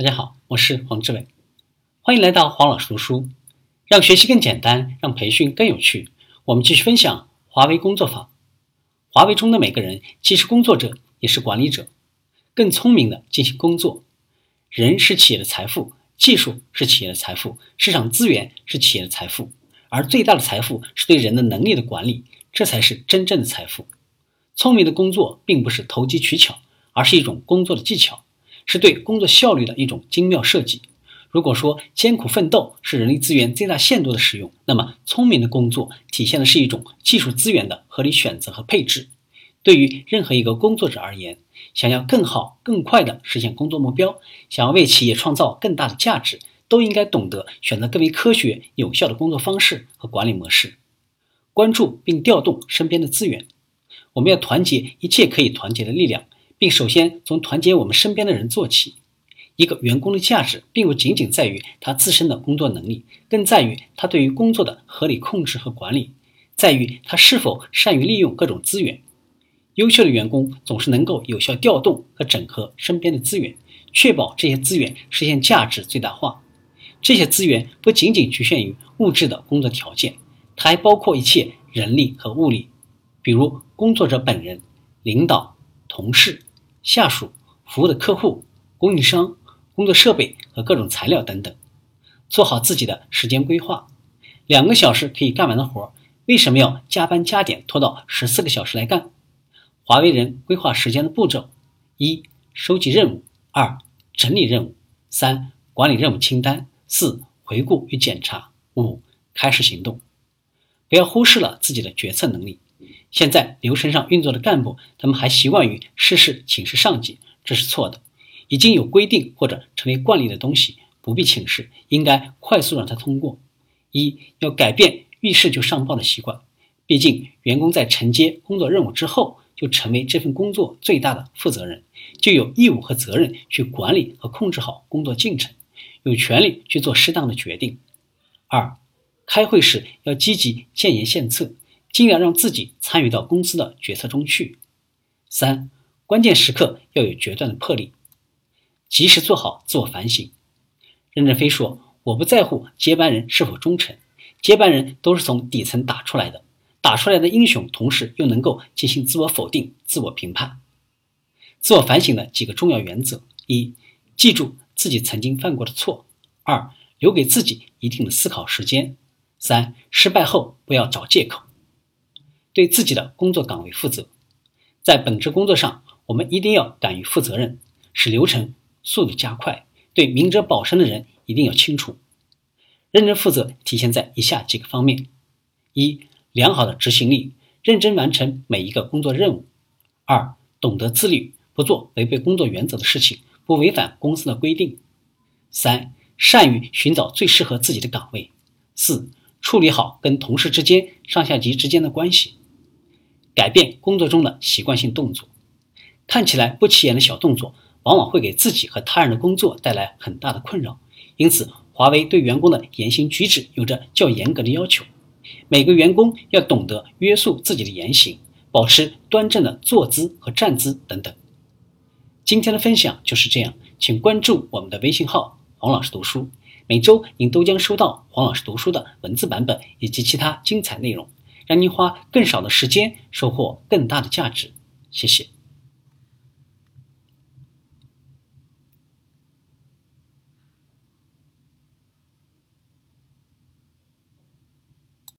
大家好，我是黄志伟，欢迎来到黄老师读书，让学习更简单，让培训更有趣。我们继续分享华为工作法。华为中的每个人既是工作者，也是管理者，更聪明的进行工作。人是企业的财富，技术是企业的财富，市场资源是企业的财富，而最大的财富是对人的能力的管理，这才是真正的财富。聪明的工作并不是投机取巧，而是一种工作的技巧。是对工作效率的一种精妙设计。如果说艰苦奋斗是人力资源最大限度的使用，那么聪明的工作体现的是一种技术资源的合理选择和配置。对于任何一个工作者而言，想要更好、更快地实现工作目标，想要为企业创造更大的价值，都应该懂得选择更为科学、有效的工作方式和管理模式，关注并调动身边的资源。我们要团结一切可以团结的力量。并首先从团结我们身边的人做起。一个员工的价值，并不仅仅在于他自身的工作能力，更在于他对于工作的合理控制和管理，在于他是否善于利用各种资源。优秀的员工总是能够有效调动和整合身边的资源，确保这些资源实现价值最大化。这些资源不仅仅局限于物质的工作条件，它还包括一切人力和物力，比如工作者本人、领导、同事。下属、服务的客户、供应商、工作设备和各种材料等等，做好自己的时间规划。两个小时可以干完的活，为什么要加班加点拖到十四个小时来干？华为人规划时间的步骤：一、收集任务；二、整理任务；三、管理任务清单；四、回顾与检查；五、开始行动。不要忽视了自己的决策能力。现在流程上运作的干部，他们还习惯于事事请示上级，这是错的。已经有规定或者成为惯例的东西，不必请示，应该快速让它通过。一要改变遇事就上报的习惯，毕竟员工在承接工作任务之后，就成为这份工作最大的负责人，就有义务和责任去管理和控制好工作进程，有权利去做适当的决定。二，开会时要积极建言献策。尽量让自己参与到公司的决策中去。三、关键时刻要有决断的魄力，及时做好自我反省。任正非说：“我不在乎接班人是否忠诚，接班人都是从底层打出来的，打出来的英雄，同时又能够进行自我否定、自我评判。”自我反省的几个重要原则：一、记住自己曾经犯过的错；二、留给自己一定的思考时间；三、失败后不要找借口。对自己的工作岗位负责，在本职工作上，我们一定要敢于负责任，使流程速度加快。对明哲保身的人一定要清楚，认真负责体现在以下几个方面：一、良好的执行力，认真完成每一个工作任务；二、懂得自律，不做违背工作原则的事情，不违反公司的规定；三、善于寻找最适合自己的岗位；四、处理好跟同事之间、上下级之间的关系。改变工作中的习惯性动作，看起来不起眼的小动作，往往会给自己和他人的工作带来很大的困扰。因此，华为对员工的言行举止有着较严格的要求，每个员工要懂得约束自己的言行，保持端正的坐姿和站姿等等。今天的分享就是这样，请关注我们的微信号“黄老师读书”，每周您都将收到黄老师读书的文字版本以及其他精彩内容。让您花更少的时间，收获更大的价值。谢谢。